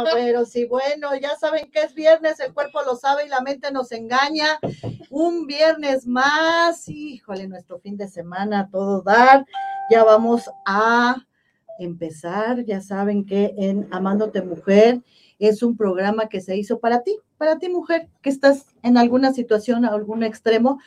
Ah, pero sí, bueno, ya saben que es viernes, el cuerpo lo sabe y la mente nos engaña. Un viernes más, híjole, nuestro fin de semana, todo dar. Ya vamos a empezar. Ya saben que en Amándote Mujer es un programa que se hizo para ti, para ti mujer, que estás en alguna situación, a algún extremo,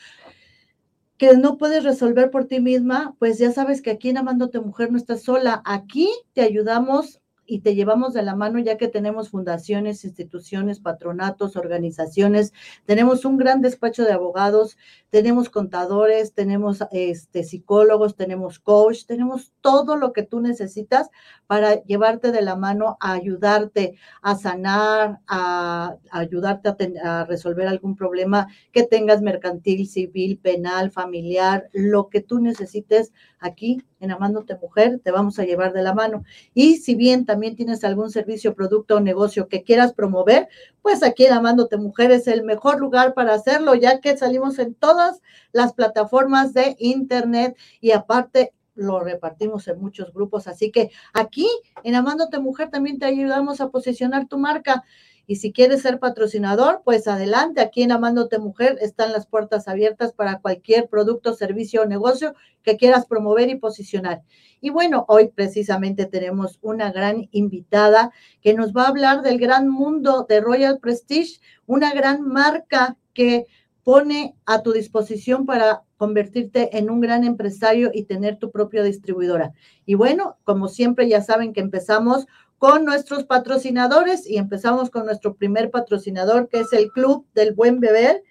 que no puedes resolver por ti misma, pues ya sabes que aquí en Amándote Mujer no estás sola. Aquí te ayudamos y te llevamos de la mano ya que tenemos fundaciones, instituciones, patronatos, organizaciones, tenemos un gran despacho de abogados, tenemos contadores, tenemos este, psicólogos, tenemos coach, tenemos todo lo que tú necesitas para llevarte de la mano a ayudarte a sanar, a, ayudarte a, a resolver algún problema que tengas mercantil, civil, penal, familiar, lo que tú necesites aquí en Amándote Mujer, te vamos a llevar de la mano. Y si bien también tienes algún servicio, producto o negocio que quieras promover, pues aquí en Amándote Mujer es el mejor lugar para hacerlo, ya que salimos en todas las plataformas de Internet y aparte lo repartimos en muchos grupos. Así que aquí en Amándote Mujer también te ayudamos a posicionar tu marca. Y si quieres ser patrocinador, pues adelante, aquí en Amándote Mujer están las puertas abiertas para cualquier producto, servicio o negocio que quieras promover y posicionar. Y bueno, hoy precisamente tenemos una gran invitada que nos va a hablar del gran mundo de Royal Prestige, una gran marca que pone a tu disposición para convertirte en un gran empresario y tener tu propia distribuidora. Y bueno, como siempre ya saben que empezamos con nuestros patrocinadores y empezamos con nuestro primer patrocinador, que es el Club del Buen Beber,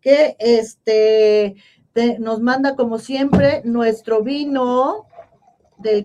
que este, nos manda como siempre nuestro vino del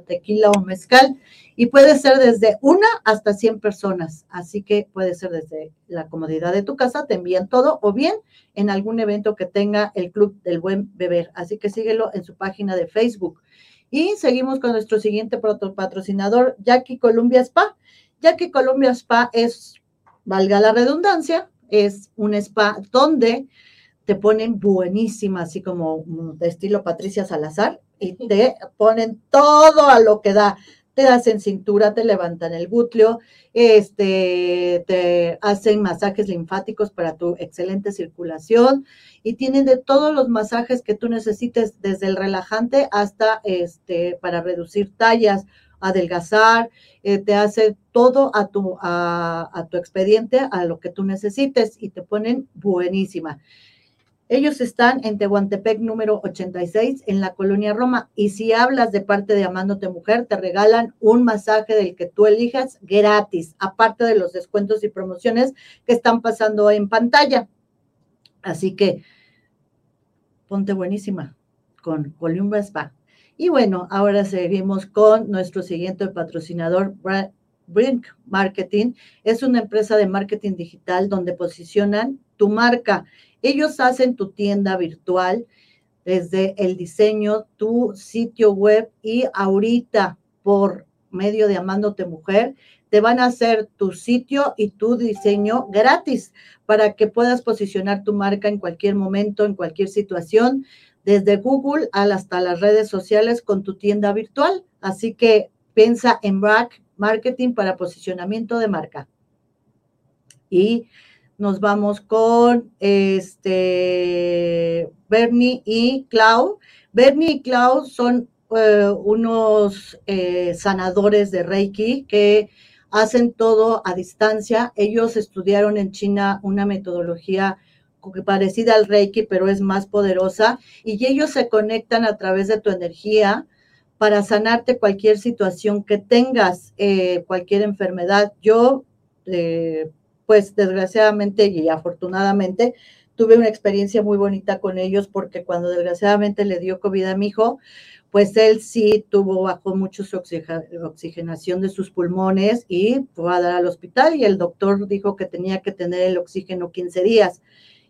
tequila o mezcal y puede ser desde una hasta 100 personas, así que puede ser desde la comodidad de tu casa, te envían todo o bien en algún evento que tenga el Club del Buen Beber, así que síguelo en su página de Facebook. Y seguimos con nuestro siguiente patrocinador, Jackie Columbia Spa. Jackie Columbia Spa es, valga la redundancia, es un spa donde te ponen buenísima, así como de estilo Patricia Salazar, y te ponen todo a lo que da. Te hacen cintura, te levantan el glúteo, este, te hacen masajes linfáticos para tu excelente circulación y tienen de todos los masajes que tú necesites, desde el relajante hasta este, para reducir tallas, adelgazar, eh, te hace todo a tu, a, a tu expediente, a lo que tú necesites y te ponen buenísima. Ellos están en Tehuantepec número 86 en la colonia Roma. Y si hablas de parte de Amándote Mujer, te regalan un masaje del que tú elijas gratis, aparte de los descuentos y promociones que están pasando en pantalla. Así que ponte buenísima con Columba Spa. Y bueno, ahora seguimos con nuestro siguiente patrocinador, Brink Marketing. Es una empresa de marketing digital donde posicionan tu marca ellos hacen tu tienda virtual desde el diseño, tu sitio web y ahorita por medio de Amándote Mujer, te van a hacer tu sitio y tu diseño gratis para que puedas posicionar tu marca en cualquier momento, en cualquier situación, desde Google hasta las redes sociales con tu tienda virtual. Así que piensa en Brack Marketing para posicionamiento de marca. Y nos vamos con este Bernie y Clau. Bernie y Clau son eh, unos eh, sanadores de Reiki que hacen todo a distancia. Ellos estudiaron en China una metodología parecida al Reiki, pero es más poderosa, y ellos se conectan a través de tu energía para sanarte cualquier situación que tengas, eh, cualquier enfermedad. Yo pues desgraciadamente y afortunadamente tuve una experiencia muy bonita con ellos porque cuando desgraciadamente le dio COVID a mi hijo, pues él sí tuvo, bajó mucho su oxigenación de sus pulmones y fue a dar al hospital y el doctor dijo que tenía que tener el oxígeno 15 días.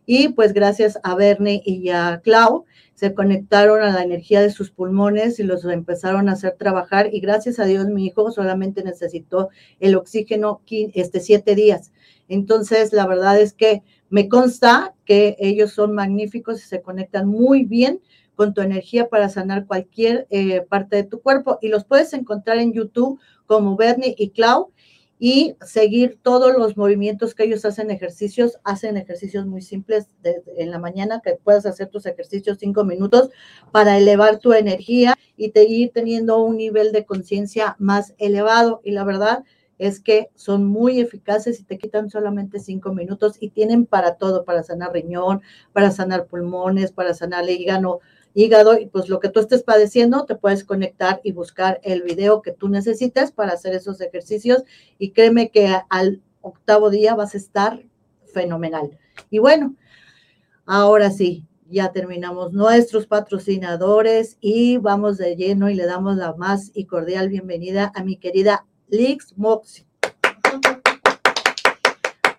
Y pues gracias a Bernie y a Clau se conectaron a la energía de sus pulmones y los empezaron a hacer trabajar y gracias a Dios mi hijo solamente necesitó el oxígeno este siete días. Entonces, la verdad es que me consta que ellos son magníficos y se conectan muy bien con tu energía para sanar cualquier eh, parte de tu cuerpo y los puedes encontrar en YouTube como Bernie y Clau y seguir todos los movimientos que ellos hacen ejercicios, hacen ejercicios muy simples en la mañana, que puedas hacer tus ejercicios cinco minutos para elevar tu energía y te, ir teniendo un nivel de conciencia más elevado. Y la verdad es que son muy eficaces y te quitan solamente cinco minutos y tienen para todo, para sanar riñón, para sanar pulmones, para sanar el hígado, hígado y pues lo que tú estés padeciendo, te puedes conectar y buscar el video que tú necesites para hacer esos ejercicios y créeme que al octavo día vas a estar fenomenal. Y bueno, ahora sí, ya terminamos nuestros patrocinadores y vamos de lleno y le damos la más y cordial bienvenida a mi querida Lix Moxie.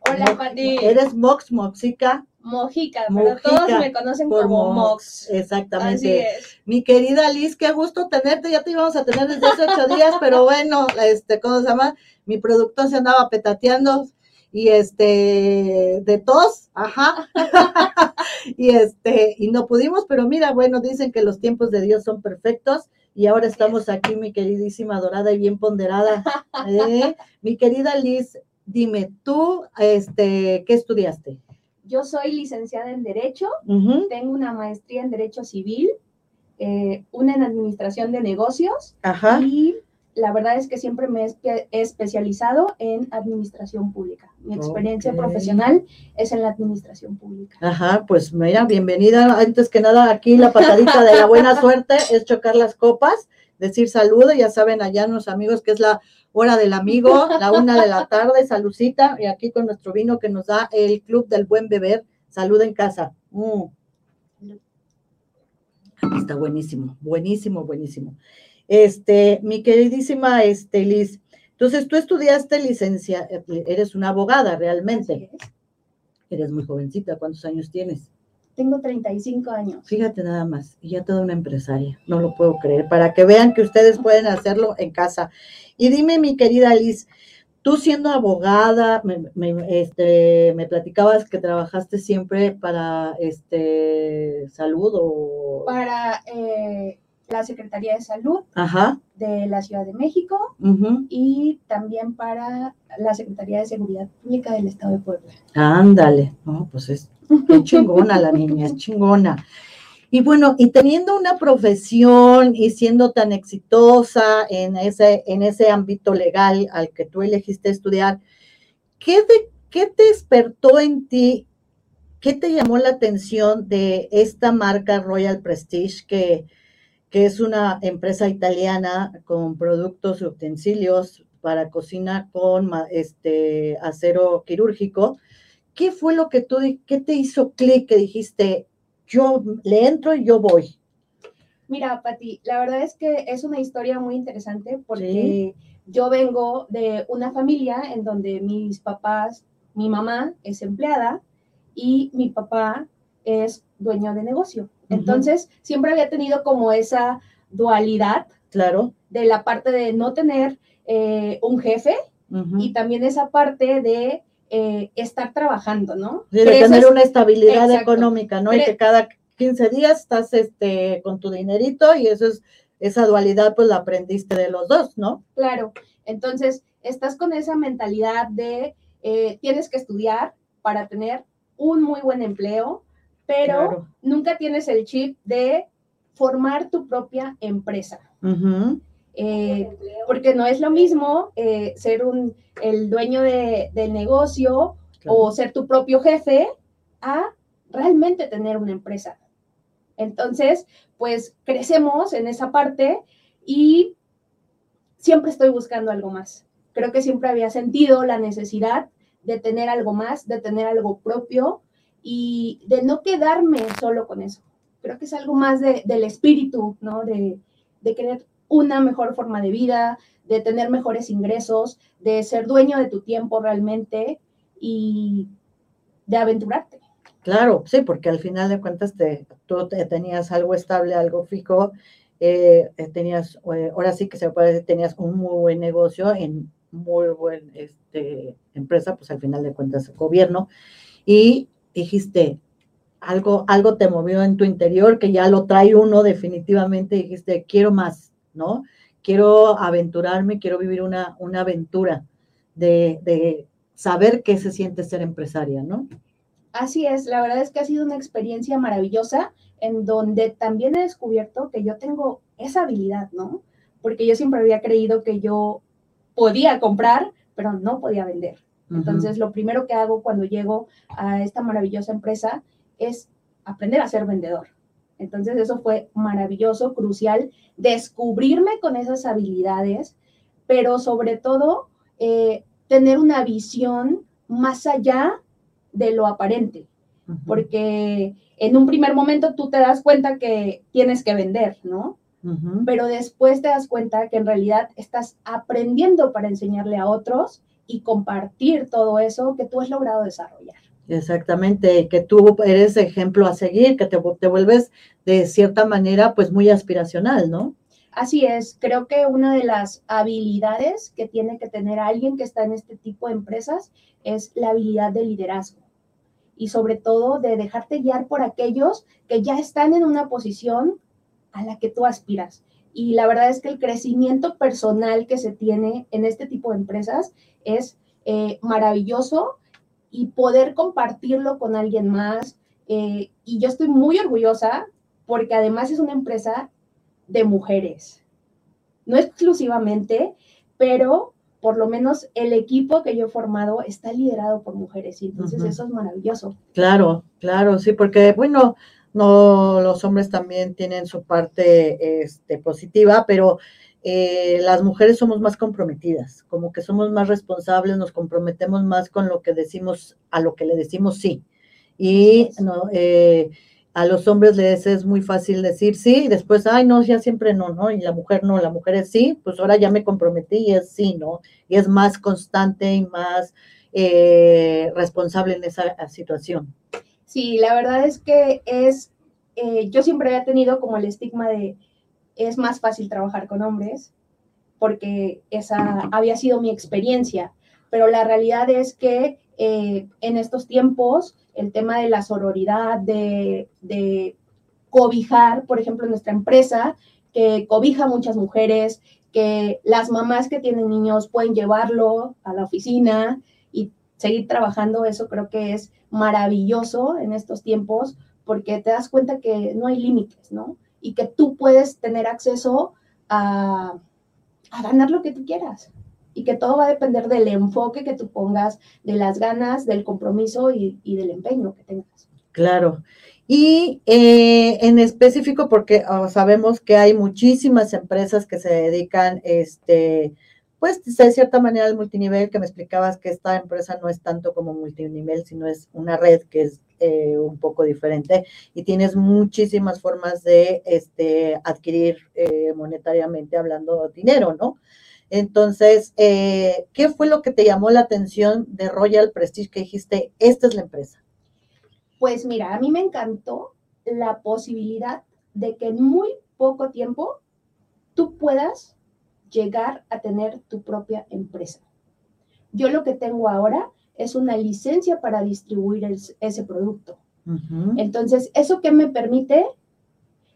Hola, Pati. Eres Mox Moxica. Mojica, pero todos me conocen como Mox. Exactamente. Mi querida Liz, qué gusto tenerte. Ya te íbamos a tener desde hace ocho días, pero bueno, este, ¿cómo se llama? Mi productor se andaba petateando y este, de tos, ajá. y este, y no pudimos, pero mira, bueno, dicen que los tiempos de Dios son perfectos. Y ahora estamos aquí, mi queridísima dorada y bien ponderada. ¿eh? Mi querida Liz, dime, tú, este, ¿qué estudiaste? Yo soy licenciada en Derecho, tengo una maestría en Derecho Civil, eh, una en Administración de Negocios y la verdad es que siempre me he especializado en Administración Pública. Mi experiencia profesional es en la Administración Pública. Ajá, pues mira, bienvenida. Antes que nada, aquí la patadita de la buena suerte es chocar las copas, decir saludo, ya saben allá nuestros amigos que es la hora del amigo, la una de la tarde, salucita, y aquí con nuestro vino que nos da el Club del Buen Beber, salud en casa. Mm. Está buenísimo, buenísimo, buenísimo. Este, mi queridísima este, Liz, entonces tú estudiaste licencia, eres una abogada realmente. Eres muy jovencita, ¿cuántos años tienes? Tengo 35 años. Fíjate nada más, y ya toda una empresaria, no lo puedo creer, para que vean que ustedes pueden hacerlo en casa. Y dime, mi querida Liz, tú siendo abogada, me, este, me platicabas que trabajaste siempre para este salud o... Para eh, la Secretaría de Salud de la Ciudad de México y también para la Secretaría de Seguridad Pública del Estado de Puebla. Ándale, no, pues es chingona la niña, es chingona. Y bueno, y teniendo una profesión y siendo tan exitosa en ese, en ese ámbito legal al que tú elegiste estudiar, ¿qué, ¿qué te despertó en ti? ¿Qué te llamó la atención de esta marca Royal Prestige que, que es una empresa italiana con productos y utensilios para cocina con este acero quirúrgico? ¿Qué fue lo que tú, qué te hizo clic que dijiste, yo le entro y yo voy. Mira, Pati, la verdad es que es una historia muy interesante porque yo vengo de una familia en donde mis papás, mi mamá es empleada y mi papá es dueño de negocio. Entonces, siempre había tenido como esa dualidad. Claro. De la parte de no tener eh, un jefe y también esa parte de eh, estar trabajando, ¿no? de tener una estabilidad económica, ¿no? y que cada 15 días estás este, con tu dinerito y eso es, esa dualidad pues la aprendiste de los dos, ¿no? Claro, entonces estás con esa mentalidad de eh, tienes que estudiar para tener un muy buen empleo, pero nunca tienes el chip de formar tu propia empresa. Eh, porque no es lo mismo eh, ser un, el dueño de, del negocio o ser tu propio jefe a realmente tener una empresa. Entonces, pues crecemos en esa parte y siempre estoy buscando algo más. Creo que siempre había sentido la necesidad de tener algo más, de tener algo propio y de no quedarme solo con eso. Creo que es algo más del espíritu, ¿no? De, de querer una mejor forma de vida, de tener mejores ingresos, de ser dueño de tu tiempo realmente y de aventurarte. Claro, sí, porque al final de cuentas te, tú tenías algo estable, algo fijo, eh, eh, tenías, eh, ahora sí que se puede decir, tenías un muy buen negocio en muy buena este, empresa, pues al final de cuentas gobierno, y dijiste, algo, algo te movió en tu interior, que ya lo trae uno definitivamente, dijiste, quiero más, ¿no? Quiero aventurarme, quiero vivir una, una aventura de, de saber qué se siente ser empresaria, ¿no? Así es, la verdad es que ha sido una experiencia maravillosa en donde también he descubierto que yo tengo esa habilidad, ¿no? Porque yo siempre había creído que yo podía comprar, pero no podía vender. Entonces, lo primero que hago cuando llego a esta maravillosa empresa es aprender a ser vendedor. Entonces, eso fue maravilloso, crucial, descubrirme con esas habilidades, pero sobre todo, eh, tener una visión más allá de lo aparente, porque en un primer momento tú te das cuenta que tienes que vender, ¿no? Pero después te das cuenta que en realidad estás aprendiendo para enseñarle a otros y compartir todo eso que tú has logrado desarrollar. Exactamente, que tú eres ejemplo a seguir, que te, te vuelves de cierta manera pues muy aspiracional, ¿no? Así es, creo que una de las habilidades que tiene que tener alguien que está en este tipo de empresas es la habilidad de liderazgo y sobre todo de dejarte guiar por aquellos que ya están en una posición a la que tú aspiras. Y la verdad es que el crecimiento personal que se tiene en este tipo de empresas es eh, maravilloso y poder compartirlo con alguien más. Eh, y yo estoy muy orgullosa porque además es una empresa de mujeres. No exclusivamente, pero por lo menos el equipo que yo he formado está liderado por mujeres y entonces eso es maravilloso. Claro, claro, sí, porque bueno, no los hombres también tienen su parte este, positiva, pero eh, las mujeres somos más comprometidas, como que somos más responsables, nos comprometemos más con lo que decimos, a lo que le decimos sí. Y no, eh, a los hombres les es muy fácil decir sí y después, ay, no, ya siempre no, ¿no? Y la mujer no, la mujer es sí, pues ahora ya me comprometí y es sí, ¿no? Y es más constante y más eh, responsable en esa situación. Sí, la verdad es que es, eh, yo siempre había tenido como el estigma de, es más fácil trabajar con hombres, porque esa había sido mi experiencia, pero la realidad es que eh, en estos tiempos el tema de la sororidad, de, cobijar, por ejemplo, nuestra empresa, que cobija a muchas mujeres, que las mamás que tienen niños pueden llevarlo a la oficina seguir trabajando, eso creo que es maravilloso en estos tiempos porque te das cuenta que no hay límites, ¿no? Y que tú puedes tener acceso a, a ganar lo que tú quieras y que todo va a depender del enfoque que tú pongas, de las ganas, del compromiso y, del empeño que tengas. Claro. Y eh, en específico, porque oh, sabemos que hay muchísimas empresas que se dedican, este, pues de cierta manera al multinivel, que me explicabas que esta empresa no es tanto como multinivel, sino es una red que es eh, un poco diferente y tienes muchísimas formas de este, adquirir eh, monetariamente hablando dinero, ¿no? Entonces, eh, ¿qué fue lo que te llamó la atención de Royal Prestige que dijiste, esta es la empresa? Pues mira, a mí me encantó la posibilidad de que en muy poco tiempo tú puedas llegar a tener tu propia empresa. Yo lo que tengo ahora es una licencia para distribuir ese producto. Entonces, ¿eso qué me permite?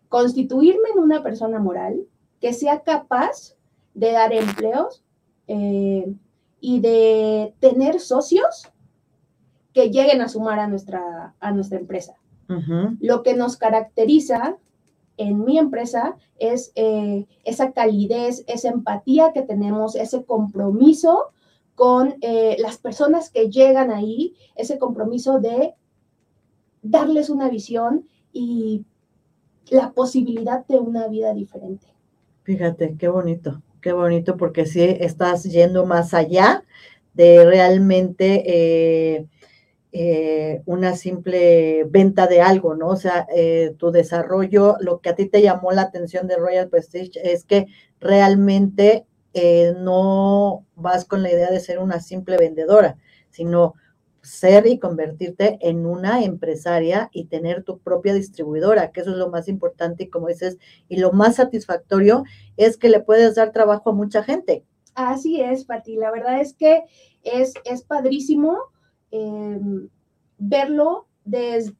Constituirme en una persona moral que sea capaz de dar empleos eh, y de tener socios que lleguen a sumar a nuestra, a nuestra empresa. Lo que nos caracteriza en mi empresa es eh, esa calidez, esa empatía que tenemos, ese compromiso con eh, las personas que llegan ahí, ese compromiso de darles una visión y la posibilidad de una vida diferente. Fíjate, qué bonito. Qué bonito porque sí estás yendo más allá de realmente eh, eh, una simple venta de algo, ¿no? O sea, eh, tu desarrollo, lo que a ti te llamó la atención de Royal Prestige es que realmente eh, no vas con la idea de ser una simple vendedora, sino ser y convertirte en una empresaria y tener tu propia distribuidora, que eso es lo más importante y como dices, y lo más satisfactorio es que le puedes dar trabajo a mucha gente. Así es, Pati. La verdad es que es, es padrísimo em, verlo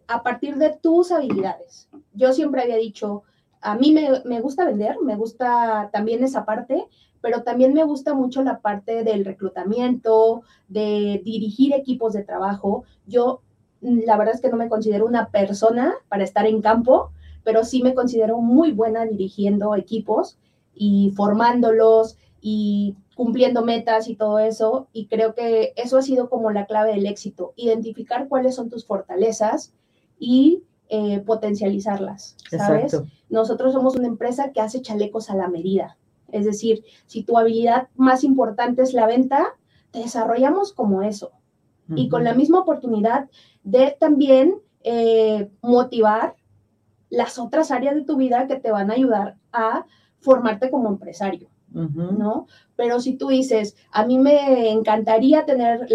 a partir de tus habilidades. Yo siempre había dicho, a mí me, me gusta vender, me gusta también esa parte, pero también me gusta mucho la parte del reclutamiento, de dirigir equipos de trabajo. Yo, mm, la verdad es que no me considero una persona para estar en campo, pero sí me considero muy buena dirigiendo equipos y formándolos y cumpliendo metas y todo eso. Y creo que eso ha sido como la clave del éxito, identificar cuáles son tus fortalezas y eh, potencializarlas, ¿sabes? Nosotros somos una empresa que hace chalecos a la medida. Es decir, si tu habilidad más importante es la venta, te desarrollamos como eso. Y con la misma oportunidad de también eh, motivar las otras áreas de tu vida que te van a ayudar a formarte como empresario, ¿no? Pero si tú dices, a mí me encantaría tener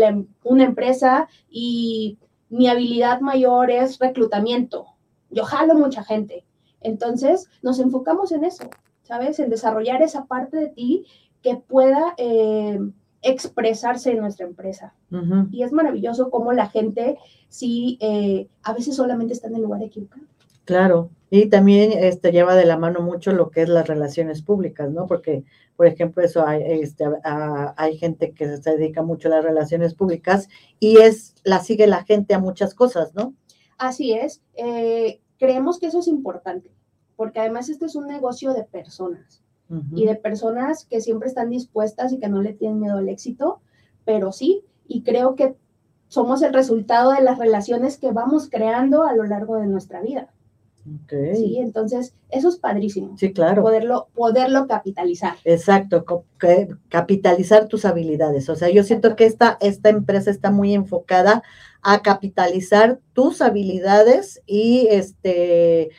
una empresa y mi habilidad mayor es reclutamiento, yo jalo mucha gente, entonces nos enfocamos en eso. ¿sabes? En desarrollar esa parte de ti que pueda eh, expresarse en nuestra empresa. Y es maravilloso cómo la gente sí, eh, a veces solamente está en el lugar equivocado. Claro, y también este, lleva de la mano mucho lo que es las relaciones públicas, ¿no? Porque, por ejemplo, eso hay, este, hay gente que se dedica mucho a las relaciones públicas y es, la sigue la gente a muchas cosas, ¿no? Así es. Eh, creemos que eso es importante porque además este es un negocio de personas y de personas que siempre están dispuestas y que no le tienen miedo al éxito, pero sí, y creo que somos el resultado de las relaciones que vamos creando a lo largo de nuestra vida. Sí, entonces eso es padrísimo. Sí, claro. Poderlo, poderlo capitalizar. Exacto, capitalizar tus habilidades. O sea, yo siento que esta, esta empresa está muy enfocada a capitalizar tus habilidades y este,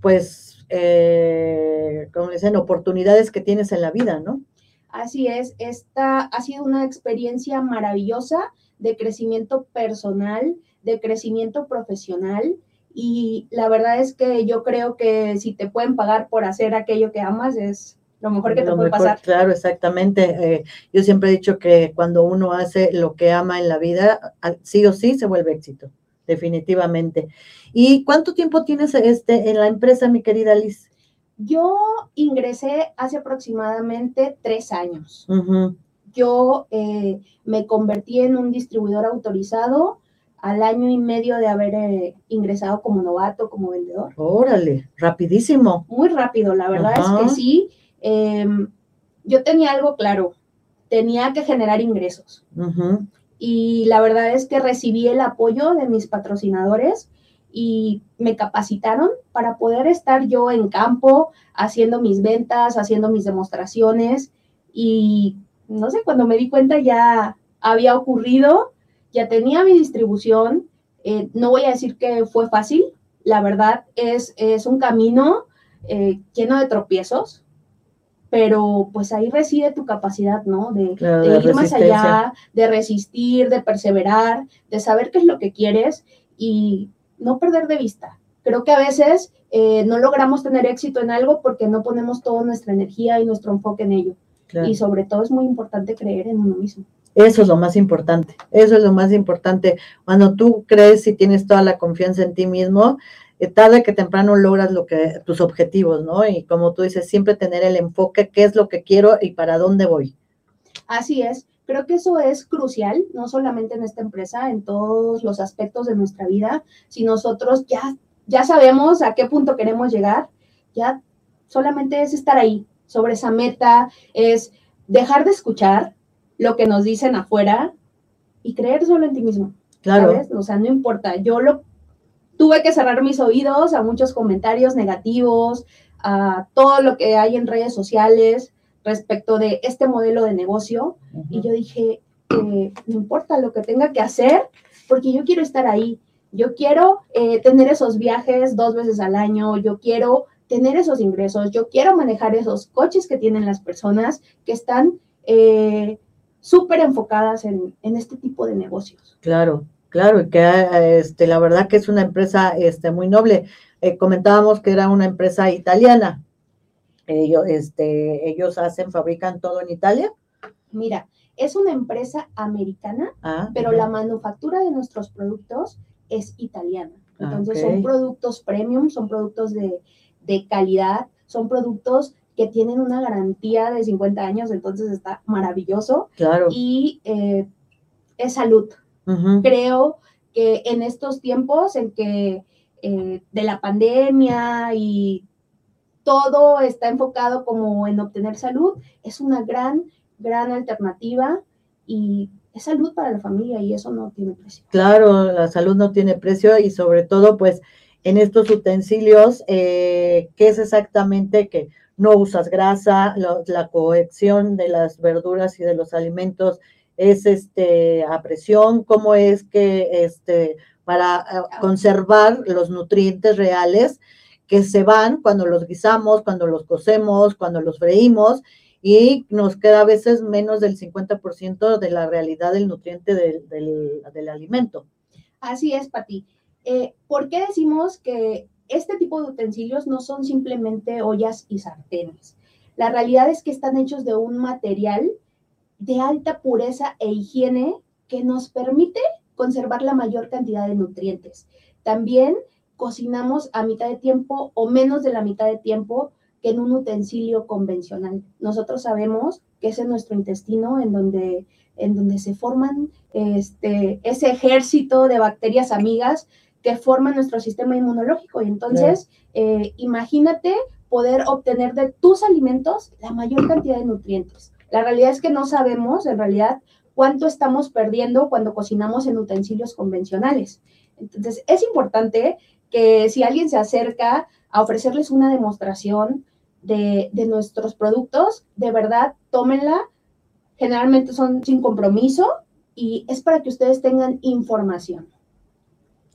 pues eh, como dicen, oportunidades que tienes en la vida, ¿no? Así es, esta ha sido una experiencia maravillosa de crecimiento personal, de crecimiento profesional y la verdad es que yo creo que si te pueden pagar por hacer aquello que amas es lo mejor que te puede pasar. Claro, exactamente. Eh, yo siempre he dicho que cuando uno hace lo que ama en la vida, sí o sí se vuelve éxito definitivamente. ¿Y cuánto tiempo tienes este, en la empresa, mi querida Liz? Yo ingresé hace aproximadamente tres años. Yo eh, me convertí en un distribuidor autorizado al año y medio de haber eh, ingresado como novato, como vendedor. Órale, rapidísimo. Muy rápido, la verdad es que sí. Em, yo tenía algo claro, tenía que generar ingresos y la verdad es que recibí el apoyo de mis patrocinadores y me capacitaron para poder estar yo en campo haciendo mis ventas, haciendo mis demostraciones y no sé, cuando me di cuenta ya había ocurrido, ya tenía mi distribución, eh, no voy a decir que fue fácil, la verdad es, es un camino eh, lleno de tropiezos, pero pues ahí reside tu capacidad, ¿no? De, ir más allá, de resistir, de perseverar, de saber qué es lo que quieres y no perder de vista. Creo que a veces eh, no logramos tener éxito en algo porque no ponemos toda nuestra energía y nuestro enfoque en ello. Y sobre todo es muy importante creer en uno mismo. Eso es lo más importante, eso es lo más importante. Cuando tú crees y tienes toda la confianza en ti mismo, tarde que temprano logras lo que tus objetivos, ¿no? Y como tú dices, siempre tener el enfoque, qué es lo que quiero y para dónde voy. Así es. Creo que eso es crucial, no solamente en esta empresa, en todos los aspectos de nuestra vida. Si nosotros ya, ya sabemos a qué punto queremos llegar, ya solamente es estar ahí, sobre esa meta, es dejar de escuchar lo que nos dicen afuera y creer solo en ti mismo. Claro. ¿sabes? O sea, no importa. Yo lo tuve que cerrar mis oídos a muchos comentarios negativos, a todo lo que hay en redes sociales respecto de este modelo de negocio. Y yo dije, eh, no importa lo que tenga que hacer porque yo quiero estar ahí, yo quiero eh, tener esos viajes dos veces al año, yo quiero tener esos ingresos, yo quiero manejar esos coches que tienen las personas que están eh, súper enfocadas en, este tipo de negocios. Claro, claro, y que este, la verdad que es una empresa este, muy noble. Eh, comentábamos que era una empresa italiana. Ellos, este, ellos hacen, fabrican todo en Italia. Mira, es una empresa americana, ah, pero la manufactura de nuestros productos es italiana. Ah, Entonces son productos premium, son productos de, calidad, son productos que tienen una garantía de 50 años, entonces está maravilloso. Claro. Y eh, es salud. Creo que en estos tiempos en que eh, de la pandemia y todo está enfocado como en obtener salud, es una gran, gran alternativa y es salud para la familia y eso no tiene precio. Claro, la salud no tiene precio y sobre todo pues en estos utensilios, eh, ¿qué es exactamente que no usas grasa, la cohección de las verduras y de los alimentos es este a presión, cómo es que este para eh, conservar los nutrientes reales que se van cuando los guisamos, cuando los cocemos, cuando los freímos y nos queda a veces menos del 50% de la realidad del nutriente del, alimento. Así es, Pati. Eh, ¿Por qué decimos que este tipo de utensilios no son simplemente ollas y sartenes? La realidad es que están hechos de un material de alta pureza e higiene que nos permite conservar la mayor cantidad de nutrientes. También cocinamos a mitad de tiempo o menos de la mitad de tiempo que en un utensilio convencional. Nosotros sabemos que es en nuestro intestino en donde, en donde se forman este, ese ejército de bacterias amigas que forman nuestro sistema inmunológico. Y entonces, eh, imagínate poder obtener de tus alimentos la mayor cantidad de nutrientes. La realidad es que no sabemos, en realidad, cuánto estamos perdiendo cuando cocinamos en utensilios convencionales. Entonces, es importante que si alguien se acerca a ofrecerles una demostración de, nuestros productos, de verdad, tómenla. Generalmente son sin compromiso y es para que ustedes tengan información.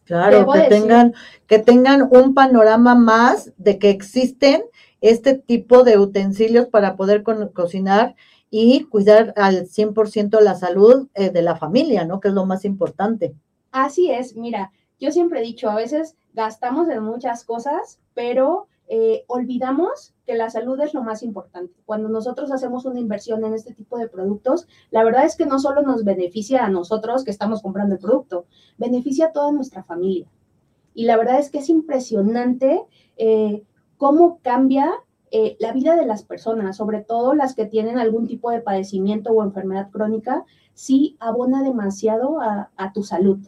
Claro, que tengan, que tengan un panorama más de que existen este tipo de utensilios para poder cocinar y cuidar al 100% la salud eh, de la familia, ¿no? Que es lo más importante. Así es, mira, yo siempre he dicho, a veces gastamos en muchas cosas, pero eh, olvidamos que la salud es lo más importante. Cuando nosotros hacemos una inversión en este tipo de productos, la verdad es que no solo nos beneficia a nosotros que estamos comprando el producto, beneficia a toda nuestra familia. Y la verdad es que es impresionante eh, cómo cambia eh, la vida de las personas, sobre todo las que tienen algún tipo de padecimiento o enfermedad crónica, sí abona demasiado a, tu salud.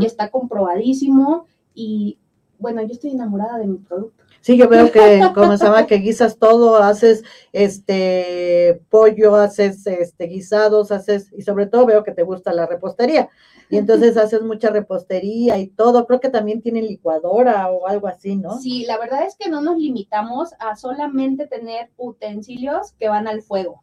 Y está comprobadísimo y bueno, yo estoy enamorada de mi producto. Sí, yo veo que, llama, que guisas todo, haces este pollo, haces este guisados, haces, y sobre todo veo que te gusta la repostería. Y entonces haces mucha repostería y todo. Creo que también tienen licuadora o algo así, ¿no? Sí, la verdad es que no nos limitamos a solamente tener utensilios que van al fuego,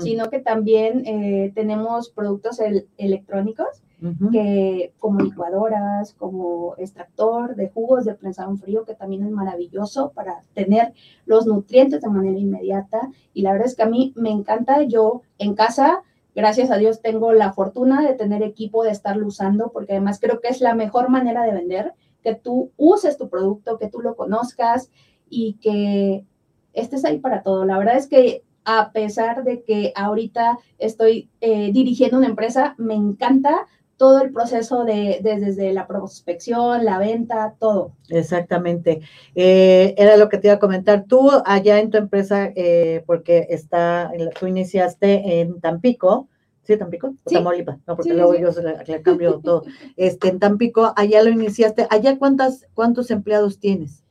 sino que también eh, tenemos productos electrónicos que como licuadoras, como extractor de jugos de prensado en frío, que también es maravilloso para tener los nutrientes de manera inmediata. Y la verdad es que a mí me encanta, yo en casa, gracias a Dios, tengo la fortuna de tener equipo, de estarlo usando, porque además creo que es la mejor manera de vender, que tú uses tu producto, que tú lo conozcas y que estés ahí para todo. La verdad es que a pesar de que ahorita estoy eh, dirigiendo una empresa, me encanta todo el proceso de, desde la prospección, la venta, todo. Exactamente. Eh, era lo que te iba a comentar. Tú allá en tu empresa, eh, porque está, tú iniciaste en Tampico, ¿sí, Tampico? ¿O Tamaulipas? No, porque luego yo le, cambio todo. Este, en Tampico, allá lo iniciaste. ¿Allá cuántas, cuántos empleados tienes?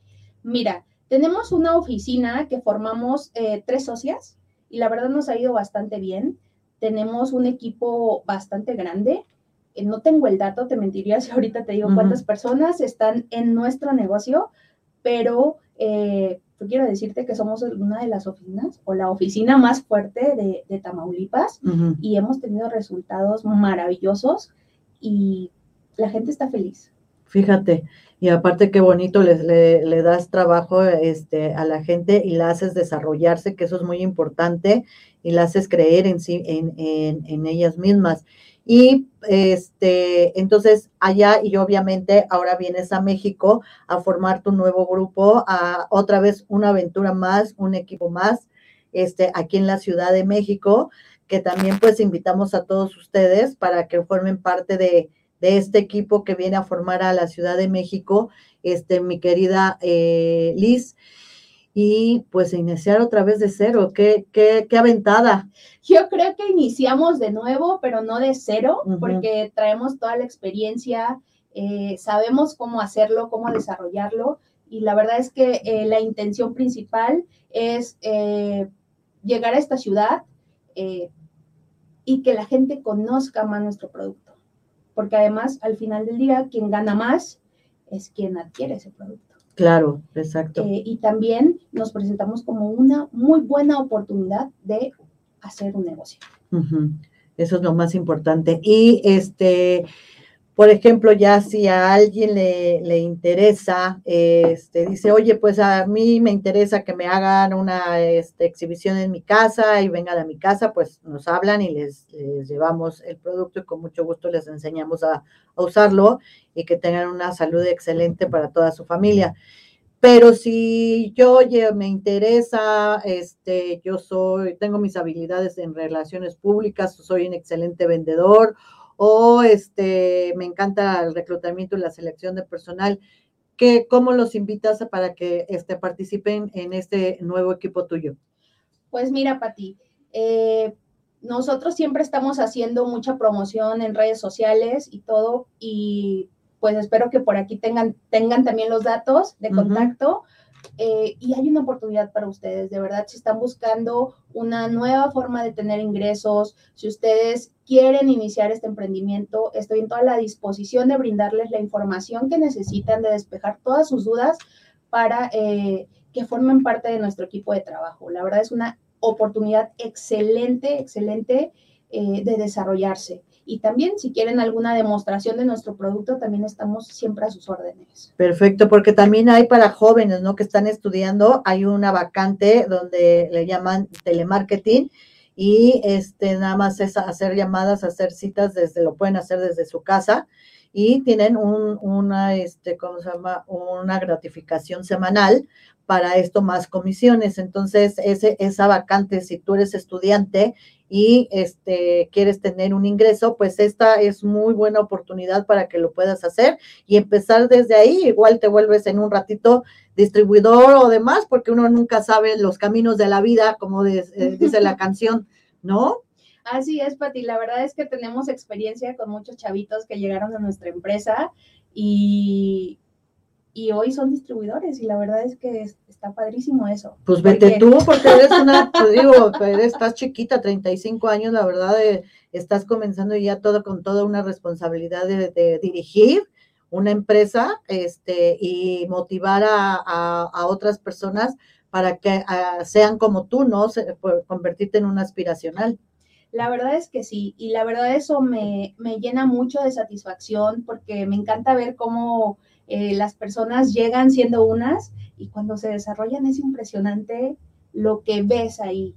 Mira, tenemos una oficina que formamos eh, tres socias y la verdad nos ha ido bastante bien. Tenemos un equipo bastante grande no tengo el dato, te mentiría si ahorita te digo cuántas personas están en nuestro negocio, pero eh, yo quiero decirte que somos una de las oficinas o la oficina más fuerte de, Tamaulipas y hemos tenido resultados maravillosos y la gente está feliz. Fíjate, y aparte qué bonito le, le, das trabajo este, a la gente y la haces desarrollarse, que eso es muy importante, y la haces creer en sí, en, en, en ellas mismas. Y este, entonces allá y obviamente ahora vienes a México a formar tu nuevo grupo, a otra vez una aventura más, un equipo más, este, aquí en la Ciudad de México, que también pues invitamos a todos ustedes para que formen parte de, de este equipo que viene a formar a la Ciudad de México, este, mi querida eh, Liz y pues iniciar otra vez de cero. Qué, qué, qué, aventada. Yo creo que iniciamos de nuevo, pero no de cero, porque traemos toda la experiencia, eh, sabemos cómo hacerlo, cómo desarrollarlo, y la verdad es que eh, la intención principal es eh, llegar a esta ciudad y que la gente conozca más nuestro producto, porque además al final del día quien gana más es quien adquiere ese producto. Claro, exacto. Eh, y también nos presentamos como una muy buena oportunidad de hacer un negocio. Eso es lo más importante. Y este, por ejemplo, ya si a alguien le, interesa, este, dice, oye, pues a mí me interesa que me hagan una este, exhibición en mi casa y vengan a mi casa, pues nos hablan y les, llevamos el producto y con mucho gusto les enseñamos a, a usarlo y que tengan una salud excelente para toda su familia. Pero si yo oye, me interesa, este, yo soy, tengo mis habilidades en relaciones públicas, soy un excelente vendedor, o este, me encanta el reclutamiento y la selección de personal, ¿qué, ¿cómo los invitas para que este, participen en este nuevo equipo tuyo? Pues mira, Pati, eh, nosotros siempre estamos haciendo mucha promoción en redes sociales y todo, y pues espero que por aquí tengan, tengan también los datos de contacto. Eh, y hay una oportunidad para ustedes, de verdad, si están buscando una nueva forma de tener ingresos, si ustedes quieren iniciar este emprendimiento, estoy en toda la disposición de brindarles la información que necesitan, de despejar todas sus dudas para eh, que formen parte de nuestro equipo de trabajo. La verdad es una oportunidad excelente, excelente eh, de desarrollarse. Y también si quieren alguna demostración de nuestro producto, también estamos siempre a sus órdenes. Perfecto, porque también hay para jóvenes, ¿no? Que están estudiando, hay una vacante donde le llaman telemarketing y este nada más es hacer llamadas, hacer citas desde, lo pueden hacer desde su casa y tienen un, una, este, ¿cómo se llama? Una gratificación semanal para esto más comisiones. Entonces, ese, esa vacante, si tú eres estudiante y este, quieres tener un ingreso, pues esta es muy buena oportunidad para que lo puedas hacer y empezar desde ahí. Igual te vuelves en un ratito distribuidor o demás, porque uno nunca sabe los caminos de la vida, como eh, dice la canción, ¿no? Así es, Pati. La verdad es que tenemos experiencia con muchos chavitos que llegaron a nuestra empresa y y hoy son distribuidores y la verdad es que está padrísimo eso. Pues vete tú porque eres una, te digo, estás chiquita, 35 años, la verdad, eh, estás comenzando ya todo con toda una responsabilidad de, dirigir una empresa este, y motivar a, otras personas para que sean como tú, ¿no? convertirte en un aspiracional. La verdad es que sí, y la verdad eso me, me llena mucho de satisfacción porque me encanta ver cómo eh, las personas llegan siendo unas y cuando se desarrollan es impresionante lo que ves ahí.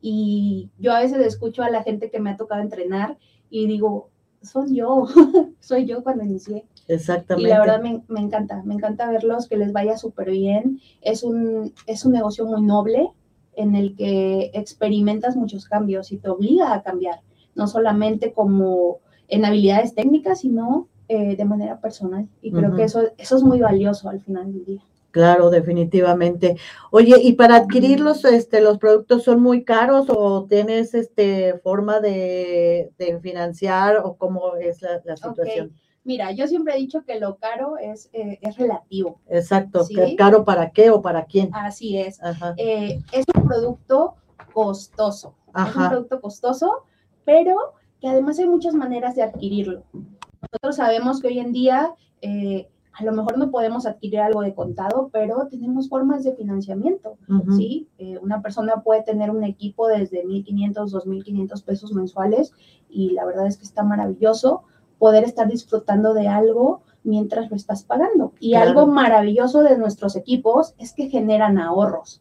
Y yo a veces escucho a la gente que me ha tocado entrenar y digo, son yo, soy yo cuando inicié. Exactamente. Y la verdad me, me encanta, me encanta verlos, que les vaya súper bien. Es un, es un negocio muy noble en el que experimentas muchos cambios y te obliga a cambiar, no solamente como en habilidades técnicas, sino eh, de manera personal. Y creo que eso, eso es muy valioso al final del día. Claro, definitivamente. Oye, ¿y para adquirir los, este, los productos son muy caros o tienes este, forma de, financiar o cómo es la, situación? Mira, yo siempre he dicho que lo caro es, eh, es relativo. Exacto, ¿caro para qué o para quién? Así es. Eh, es un producto costoso. Es un producto costoso, pero que además hay muchas maneras de adquirirlo. Nosotros sabemos que hoy en día eh, a lo mejor no podemos adquirir algo de contado, pero tenemos formas de financiamiento, ¿sí? Eh, una persona puede tener un equipo desde 1.500, 2.500 pesos mensuales y la verdad es que está maravilloso poder estar disfrutando de algo mientras lo estás pagando. Y algo maravilloso de nuestros equipos es que generan ahorros.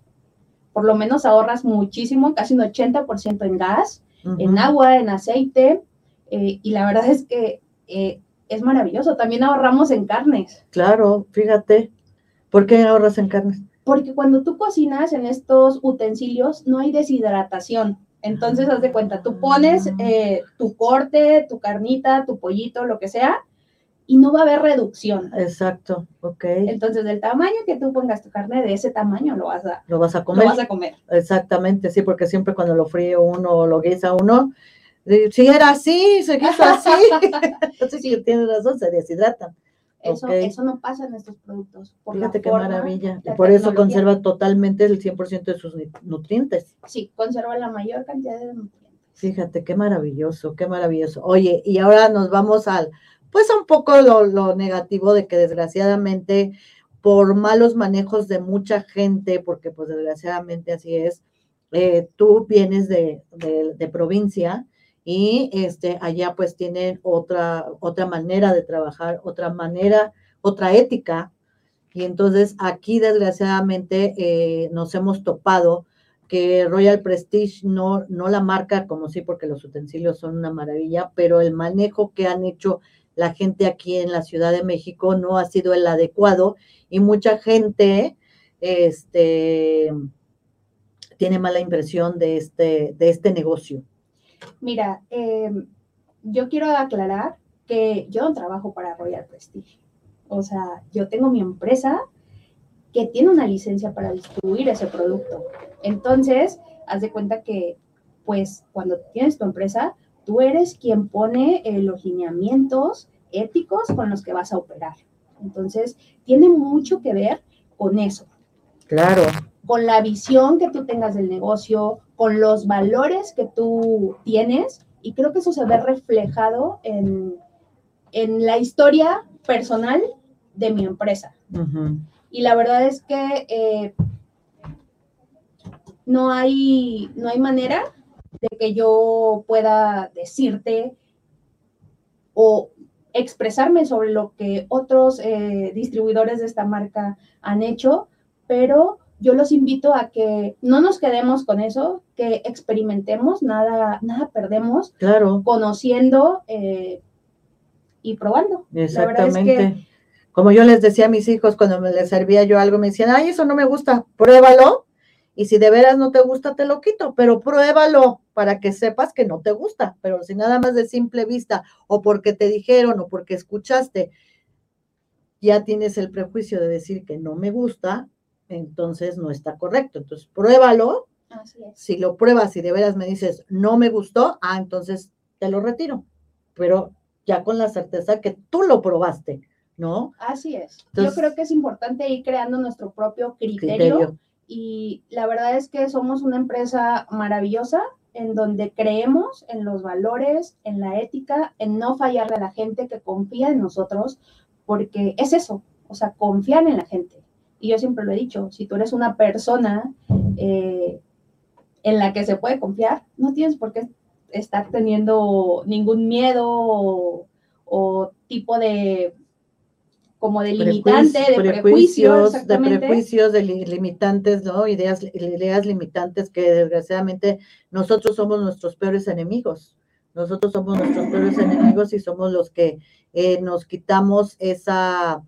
Por lo menos ahorras muchísimo, casi un 80% en gas, en agua, en aceite. Eh, y la verdad es que eh, es maravilloso. También ahorramos en carnes. Claro, fíjate. ¿Por qué ahorras en carnes? Porque cuando tú cocinas en estos utensilios no hay deshidratación. Entonces, haz de cuenta, tú pones eh, tu corte, tu carnita, tu pollito, lo que sea, y no va a haber reducción. Exacto, ok. Entonces, del tamaño que tú pongas tu carne, de ese tamaño lo vas a, lo vas a comer. Lo vas a comer. Exactamente, sí, porque siempre cuando lo fríe uno o lo guisa uno, si era así, se guisa así. Entonces, sí. tienes razón, se deshidratan. Eso, eso no pasa en estos productos. Por Fíjate qué maravilla. Y por eso conserva totalmente el 100% de sus nutrientes. Sí, conserva la mayor cantidad de nutrientes. Fíjate, qué maravilloso, qué maravilloso. Oye, y ahora nos vamos al, pues un poco lo, negativo de que desgraciadamente por malos manejos de mucha gente, porque pues desgraciadamente así es, eh, tú vienes de, de provincia y este, allá pues tienen otra, otra manera de trabajar, otra manera, otra ética. Y entonces aquí desgraciadamente eh, nos hemos topado que Royal Prestige no, no la marca como sí, porque los utensilios son una maravilla, pero el manejo que han hecho la gente aquí en la Ciudad de México no ha sido el adecuado y mucha gente este, tiene mala impresión de este, de este negocio. Mira, eh, yo quiero aclarar que yo no trabajo para Royal Prestige. O sea, yo tengo mi empresa que tiene una licencia para distribuir ese producto. Entonces, haz de cuenta que, pues, cuando tienes tu empresa, tú eres quien pone eh, los lineamientos éticos con los que vas a operar. Entonces, tiene mucho que ver con eso. Claro. Con la visión que tú tengas del negocio, con los valores que tú tienes y creo que eso se ve reflejado en, la historia personal de mi empresa. Y la verdad es que eh, no, hay, no hay manera de que yo pueda decirte o expresarme sobre lo que otros eh, distribuidores de esta marca han hecho, pero yo los invito a que no nos quedemos con eso, que experimentemos, nada, nada perdemos, claro. conociendo eh, y probando. Exactamente. Como yo les decía a mis hijos cuando me les servía yo algo, me decían, ay, eso no me gusta, pruébalo. Y si de veras no te gusta, te lo quito, pero pruébalo para que sepas que no te gusta. Pero si nada más de simple vista o porque te dijeron o porque escuchaste, ya tienes el prejuicio de decir que no me gusta, entonces no está correcto. Entonces, pruébalo. Si lo pruebas y de veras me dices, no me gustó, ah, entonces te lo retiro. Pero ya con la certeza que tú lo probaste, ¿no? Así es. Yo creo que es importante ir creando nuestro propio criterio, Y la verdad es que somos una empresa maravillosa en donde creemos en los valores, en la ética, en no fallarle a la gente que confía en nosotros, porque es eso, o sea, confiar en la gente. Y yo siempre lo he dicho, si tú eres una persona eh, en la que se puede confiar, no tienes por qué estar teniendo ningún miedo o, tipo de como de limitante, de prejuicios, de prejuicios, de limitantes, ¿no? Ideas, ideas limitantes que desgraciadamente nosotros somos nuestros peores enemigos. Nosotros somos nuestros peores enemigos y somos los que eh, nos quitamos esa,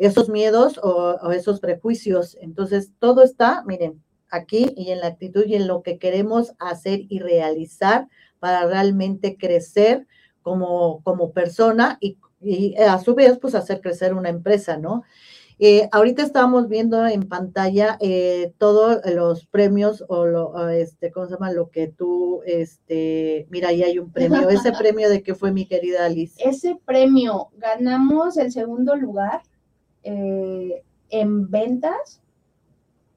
esos miedos o, esos prejuicios. Entonces, todo está, miren, aquí y en la actitud y en lo que queremos hacer y realizar para realmente crecer como, como persona y, a su vez, pues hacer crecer una empresa, ¿no? Eh, ahorita estamos viendo en pantalla eh, todos los premios o lo, este, ¿cómo se llama? Lo que tú, este, mira, ahí hay un premio. Ese premio de qué fue mi querida Alice. Ese premio, ganamos el segundo lugar eh, en ventas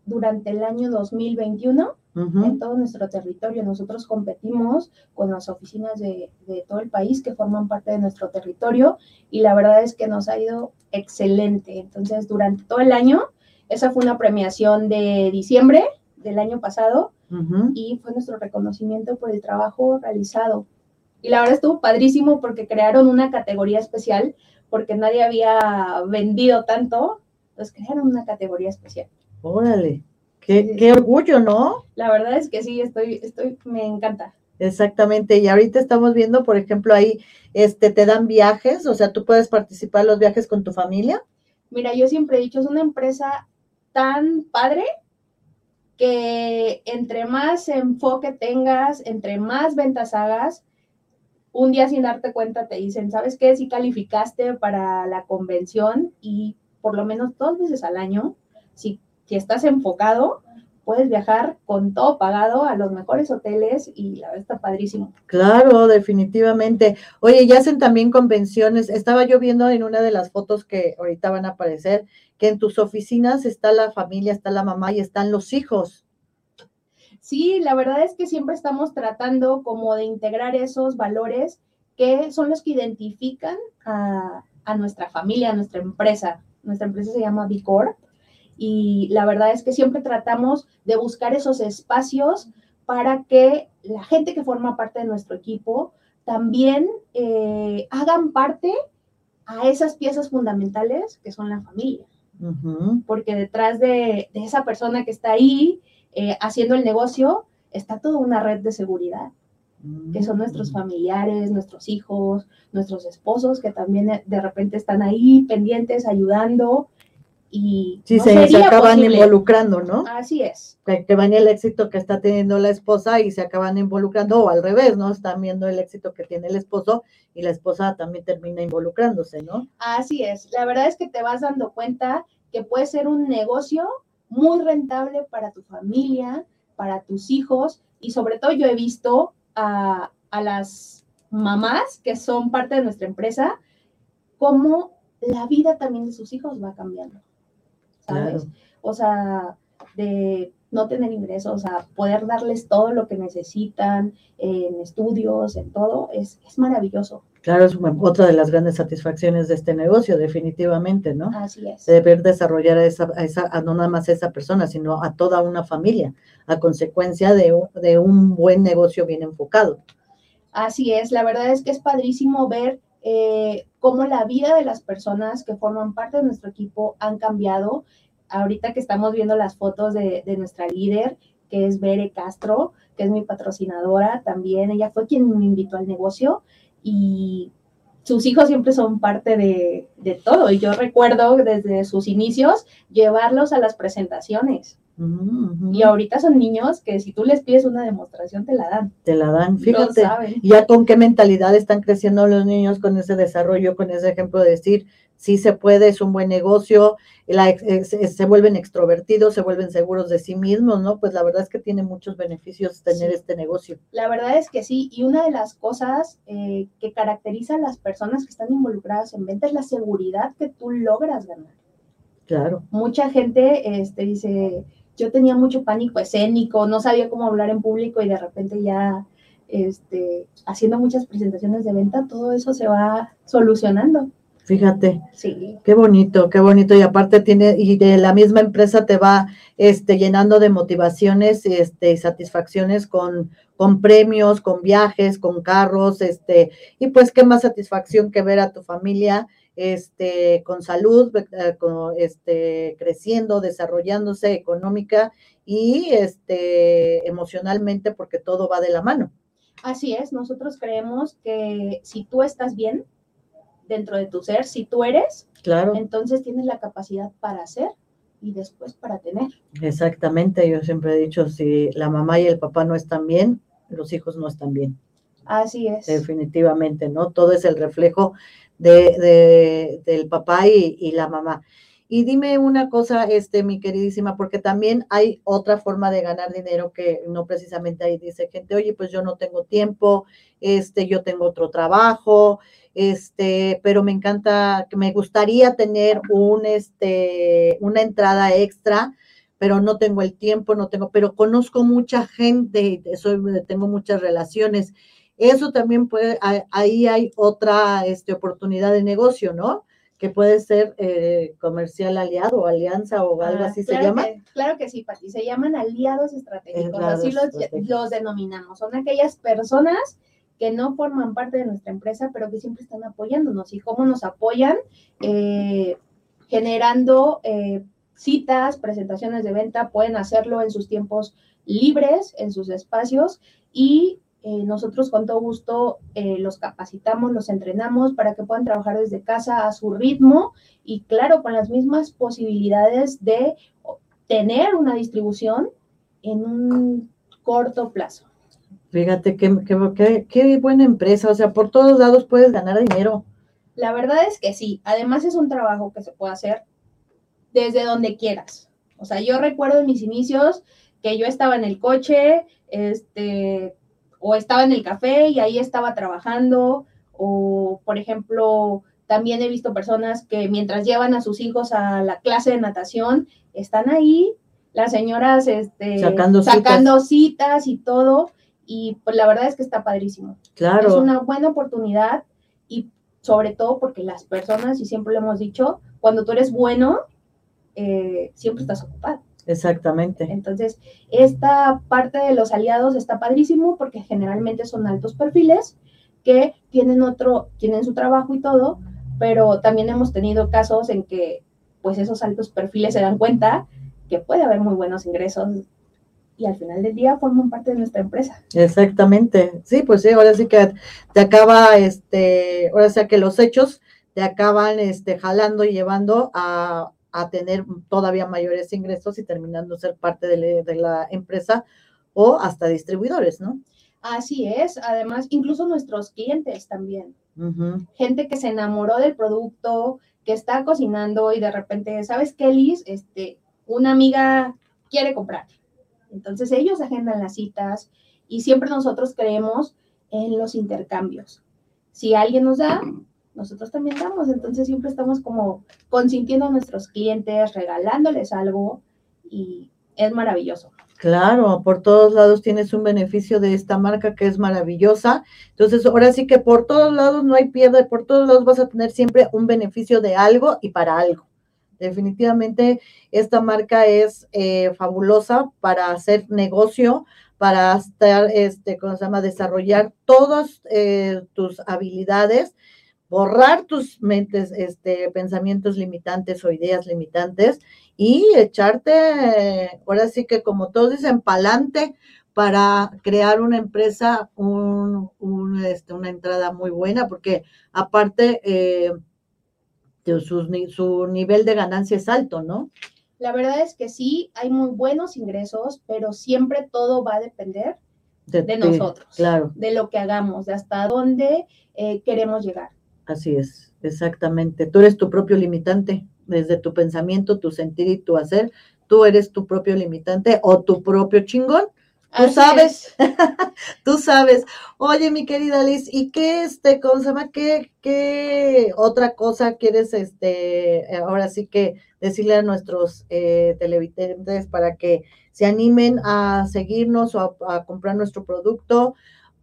durante el año 2021 en todo nuestro territorio. Nosotros competimos con las oficinas de, todo el país que forman parte de nuestro territorio y la verdad es que nos ha ido excelente. Entonces, durante todo el año, esa fue una premiación de diciembre del año pasado y fue nuestro reconocimiento por el trabajo realizado. Y la verdad estuvo padrísimo porque crearon una categoría especial porque nadie había vendido tanto, entonces crearon una categoría especial. Órale, qué, qué orgullo, ¿no? La verdad es que sí, estoy, estoy, me encanta. Exactamente, y ahorita estamos viendo, por ejemplo, ahí este, te dan viajes, o sea, tú puedes participar en los viajes con tu familia. Mira, yo siempre he dicho, es una empresa tan padre que entre más enfoque tengas, entre más ventas hagas, un día sin darte cuenta te dicen, ¿sabes qué? Si calificaste para la convención y por lo menos dos veces al año, si, si estás enfocado, puedes viajar con todo pagado a los mejores hoteles y la verdad está padrísimo. Claro, definitivamente. Oye, ya hacen también convenciones. Estaba yo viendo en una de las fotos que ahorita van a aparecer que en tus oficinas está la familia, está la mamá y están los hijos. Sí, la verdad es que siempre estamos tratando como de integrar esos valores que son los que identifican a, a nuestra familia, a nuestra empresa. Nuestra empresa se llama Bicor y la verdad es que siempre tratamos de buscar esos espacios para que la gente que forma parte de nuestro equipo también eh, hagan parte a esas piezas fundamentales que son la familia. Porque detrás de, esa persona que está ahí eh, haciendo el negocio está toda una red de seguridad, que son nuestros mm. familiares, nuestros hijos, nuestros esposos, que también de repente están ahí pendientes, ayudando y sí, se, acaban involucrando, ¿no? Así es. Que, que el éxito que está teniendo la esposa y se acaban involucrando, o al revés, ¿no? Están viendo el éxito que tiene el esposo y la esposa también termina involucrándose, ¿no? Así es. La verdad es que te vas dando cuenta que puede ser un negocio muy rentable para tu familia, para tus hijos, y sobre todo yo he visto a, a las mamás que son parte de nuestra empresa, cómo la vida también de sus hijos va cambiando. ¿sabes? O sea, de no tener ingresos, a poder darles todo lo que necesitan en estudios, en todo, es, es maravilloso. Claro, es otra de las grandes satisfacciones de este negocio, definitivamente, ¿no? Así es. De ver desarrollar a esa, a esa, no nada más a esa persona, sino a toda una familia, a consecuencia de, de un buen negocio bien enfocado. Así es, la verdad es que es padrísimo ver eh, cómo la vida de las personas que forman parte de nuestro equipo han cambiado. Ahorita que estamos viendo las fotos de, nuestra líder, que es Bere Castro, que es mi patrocinadora también, ella fue quien me invitó al negocio y sus hijos siempre son parte de, de, todo. Y yo recuerdo desde sus inicios llevarlos a las presentaciones. Y ahorita son niños que si tú les pides una demostración te la dan. Te la dan, fíjate. Ya con qué mentalidad están creciendo los niños con ese desarrollo, con ese ejemplo de decir, sí se puede, es un buen negocio, se vuelven extrovertidos, se vuelven seguros de sí mismos, ¿no? Pues la verdad es que tiene muchos beneficios tener este negocio. La verdad es que sí, y una de las cosas eh, que caracteriza a las personas que están involucradas en venta es la seguridad que tú logras ganar. Claro. Mucha gente este, dice, yo tenía mucho pánico escénico, no sabía cómo hablar en público y de repente ya este, haciendo muchas presentaciones de venta, todo eso se va solucionando. Fíjate. Sí. Qué bonito, qué bonito. Y aparte tiene, y de la misma empresa te va este, llenando de motivaciones este, y satisfacciones con, con premios, con viajes, con carros, este, y pues qué más satisfacción que ver a tu familia este, con salud, eh, con, este, creciendo, desarrollándose económica y este, emocionalmente, porque todo va de la mano. Así es, nosotros creemos que si tú estás bien dentro de tu ser, si tú eres, claro. entonces tienes la capacidad para hacer y después para tener. Exactamente, yo siempre he dicho, si la mamá y el papá no están bien, los hijos no están bien. Así es. Definitivamente, ¿no? Todo es el reflejo de, del papá y, la mamá. Y dime una cosa, este, mi queridísima, porque también hay otra forma de ganar dinero que no precisamente ahí dice gente, oye, pues yo no tengo tiempo, este, yo tengo otro trabajo, este, pero me encanta, me gustaría tener un, este, una entrada extra, pero no tengo el tiempo, no tengo, pero conozco mucha gente, soy, tengo muchas relaciones eso también puede, ahí hay otra este, oportunidad de negocio, ¿no? Que puede ser eh, comercial aliado, alianza o algo ah, así se llama. claro que sí, Pati, se llaman aliados estratégicos, así los, los, denominamos. Son aquellas personas que no forman parte de nuestra empresa, pero que siempre están apoyándonos. ¿Y cómo nos apoyan? Eh, generando eh, citas, presentaciones de venta, pueden hacerlo en sus tiempos libres, en sus espacios y eh, nosotros con todo gusto los capacitamos, los entrenamos para que puedan trabajar desde casa a su ritmo y claro, con las mismas posibilidades de tener una distribución en un corto plazo. Fíjate qué, qué, qué, buena empresa, o sea, por todos lados puedes ganar dinero. La verdad es que sí, además es un trabajo que se puede hacer desde donde quieras. O sea, yo recuerdo en mis inicios que yo estaba en el coche, este, o estaba en el café y ahí estaba trabajando, o por ejemplo, también he visto personas que mientras llevan a sus hijos a la clase de natación, están ahí, las señoras este, sacando, sacando citas y todo y pues la verdad es que está padrísimo. Claro. Es una buena oportunidad y sobre todo porque las personas, y siempre lo hemos dicho, cuando tú eres bueno, eh, siempre estás ocupado. Exactamente. Entonces, esta parte de los aliados está padrísimo porque generalmente son altos perfiles que tienen otro, tienen su trabajo y todo, pero también hemos tenido casos en que pues esos altos perfiles se dan cuenta que puede haber muy buenos ingresos y al final del día forman parte de nuestra empresa. Exactamente, sí, pues sí, ahora sí que te acaba, este, ahora sí que los hechos te acaban este, jalando y llevando a, tener todavía mayores ingresos y terminando ser parte de, la empresa o hasta distribuidores, ¿no? Así es, además, incluso nuestros clientes también. Gente que se enamoró del producto, que está cocinando y de repente, ¿sabes qué, Liz? Este, una amiga quiere comprar entonces ellos agendan las citas y siempre nosotros creemos en los intercambios. Si alguien nos da, nosotros también damos. Entonces siempre estamos como consintiendo a nuestros clientes, regalándoles algo y es maravilloso. Claro, por todos lados tienes un beneficio de esta marca que es maravillosa. Entonces, ahora sí que por todos lados no hay pierde, por todos lados vas a tener siempre un beneficio de algo y para algo. Definitivamente esta marca es eh, fabulosa para hacer negocio, para estar, este, ¿cómo se llama? Desarrollar todas eh, tus habilidades, borrar tus mentes, este, pensamientos limitantes o ideas limitantes y echarte, ahora sí que como todos dicen, pa'lante para crear una empresa, un, este, una entrada muy buena, porque aparte, eh, su, nivel de ganancia es alto, ¿no? La verdad es que sí, hay muy buenos ingresos, pero siempre todo va a depender de, nosotros, claro. de lo que hagamos, de hasta dónde eh, queremos llegar. Así es, exactamente. Tú eres tu propio limitante, desde tu pensamiento, tu sentir y tu hacer. Tú eres tu propio limitante o tu propio chingón Tú sabes, tú sabes. Oye, mi querida Liz, ¿y qué, este, cómo se llama? ¿Qué, qué otra cosa quieres, este, ahora sí que decirle a nuestros eh, televidentes para que se animen a seguirnos o a, comprar nuestro producto?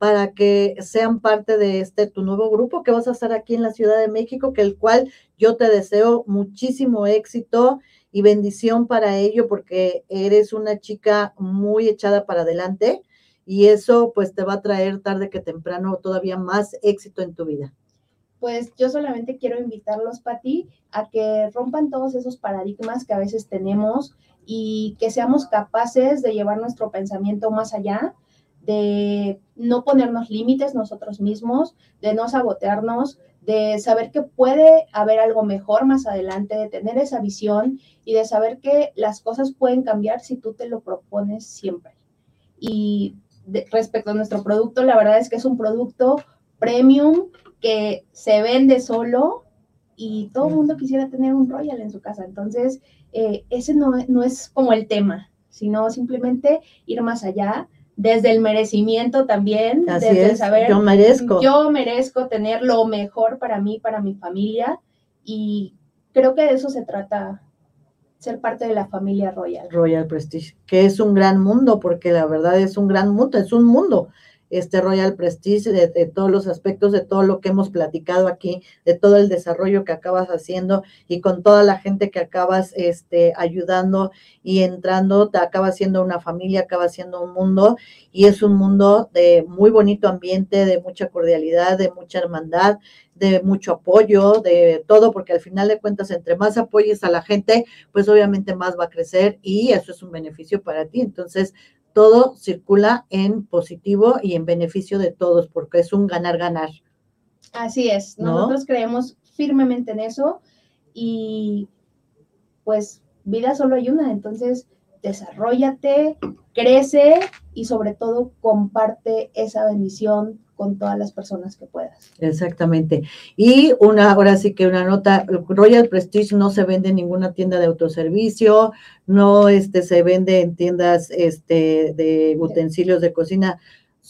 Para que sean parte de este tu nuevo grupo que vas a estar aquí en la Ciudad de México, que el cual yo te deseo muchísimo éxito y bendición para ello porque eres una chica muy echada para adelante y eso pues te va a traer tarde que temprano todavía más éxito en tu vida. Pues yo solamente quiero invitarlos, Pati, a que rompan todos esos paradigmas que a veces tenemos y que seamos capaces de llevar nuestro pensamiento más allá, de no ponernos límites nosotros mismos, de no sabotearnos, de saber que puede haber algo mejor más adelante, de tener esa visión y de saber que las cosas pueden cambiar si tú te lo propones siempre. Y respecto a nuestro producto, la verdad es que es un producto premium que se vende solo y todo el mundo quisiera tener un Royal en su casa. Entonces, eh, ese no, no es como el tema, sino simplemente ir más allá, desde el merecimiento también, desde el saber, yo merezco. Yo merezco tener lo mejor para mí, para mi familia, y creo que de eso se trata ser parte de la familia Royal. Royal Prestige, que es un gran mundo, porque la verdad es un gran mundo, es un mundo. Este Royal Prestige, de, todos los aspectos, de todo lo que hemos platicado aquí, de todo el desarrollo que acabas haciendo y con toda la gente que acabas este, ayudando y entrando, te acaba siendo una familia, acaba siendo un mundo y es un mundo de muy bonito ambiente, de mucha cordialidad, de mucha hermandad, de mucho apoyo, de todo, porque al final de cuentas, entre más apoyes a la gente, pues obviamente más va a crecer y eso es un beneficio para ti. Entonces, todo circula en positivo y en beneficio de todos, porque es un ganar-ganar. Así es, nosotros creemos firmemente en eso y pues vida solo hay una, entonces desarrollate, crece y sobre todo comparte esa bendición con todas las personas que puedas. Exactamente. Y una, ahora sí que una nota, Royal Prestige no se vende en ninguna tienda de autoservicio, no este, se vende en tiendas este, de utensilios de cocina.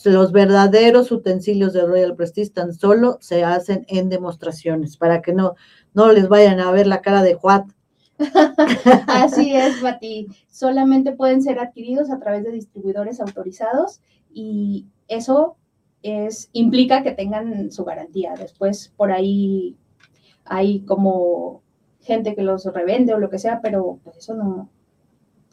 Los verdaderos utensilios de Royal Prestige tan solo se hacen en demostraciones para que no, no les vayan a ver la cara de Juat. Así es, Bati. Solamente pueden ser adquiridos a través de distribuidores autorizados y eso es, implica que tengan su garantía. Después por ahí hay como gente que los revende o lo que sea, pero pues eso no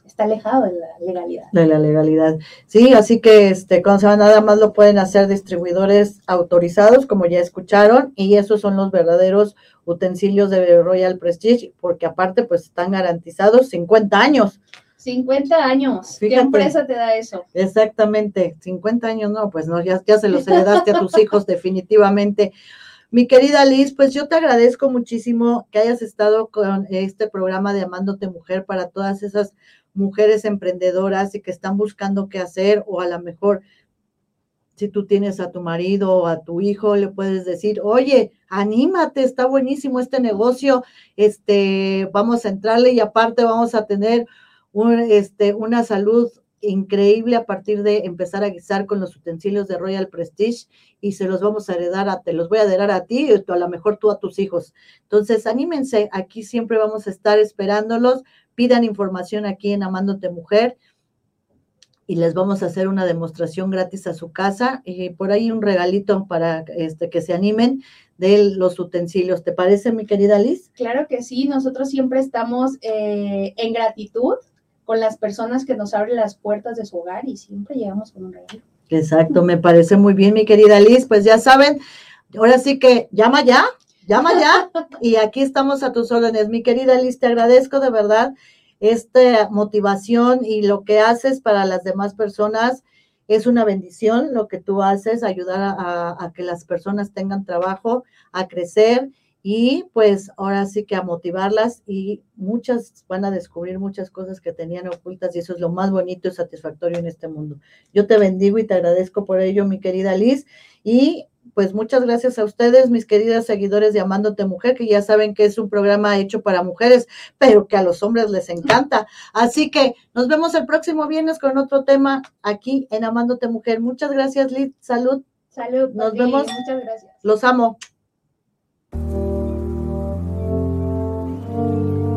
está alejado de la legalidad. De la legalidad. Sí, así que este, va, nada más lo pueden hacer distribuidores autorizados, como ya escucharon, y esos son los verdaderos utensilios de Royal Prestige, porque aparte pues están garantizados 50 años. 50 años. ¿Qué empresa te da eso? Exactamente, 50 años no, pues no, ya, ya se los heredaste a tus hijos definitivamente. Mi querida Liz, pues yo te agradezco muchísimo que hayas estado con este programa de Amándote Mujer para todas esas mujeres emprendedoras y que están buscando qué hacer o a lo mejor si tú tienes a tu marido o a tu hijo, le puedes decir, oye, anímate, está buenísimo este negocio, este, vamos a entrarle y aparte vamos a tener un, este, una salud increíble a partir de empezar a guisar con los utensilios de Royal Prestige y se los vamos a heredar, a, te los voy a heredar a ti y a lo mejor tú a tus hijos. Entonces, anímense, aquí siempre vamos a estar esperándolos, pidan información aquí en Amándote Mujer y les vamos a hacer una demostración gratis a su casa y por ahí un regalito para este, que se animen de los utensilios. ¿Te parece, mi querida Liz? Claro que sí, nosotros siempre estamos eh, en gratitud con las personas que nos abren las puertas de su hogar y siempre llegamos con un regalo. Exacto, me parece muy bien, mi querida Liz. Pues ya saben, ahora sí que llama ya, llama ya y aquí estamos a tus órdenes. Mi querida Liz, te agradezco de verdad esta motivación y lo que haces para las demás personas. Es una bendición lo que tú haces, ayudar a, a, que las personas tengan trabajo, a crecer y pues ahora sí que a motivarlas y muchas van a descubrir muchas cosas que tenían ocultas y eso es lo más bonito y satisfactorio en este mundo. Yo te bendigo y te agradezco por ello, mi querida Liz, y pues muchas gracias a ustedes, mis queridas seguidores de Amándote Mujer, que ya saben que es un programa hecho para mujeres, pero que a los hombres les encanta. Así que nos vemos el próximo viernes con otro tema aquí en Amándote Mujer. Muchas gracias, Liz. Salud. Salud. Nos vemos. Muchas gracias. Los amo.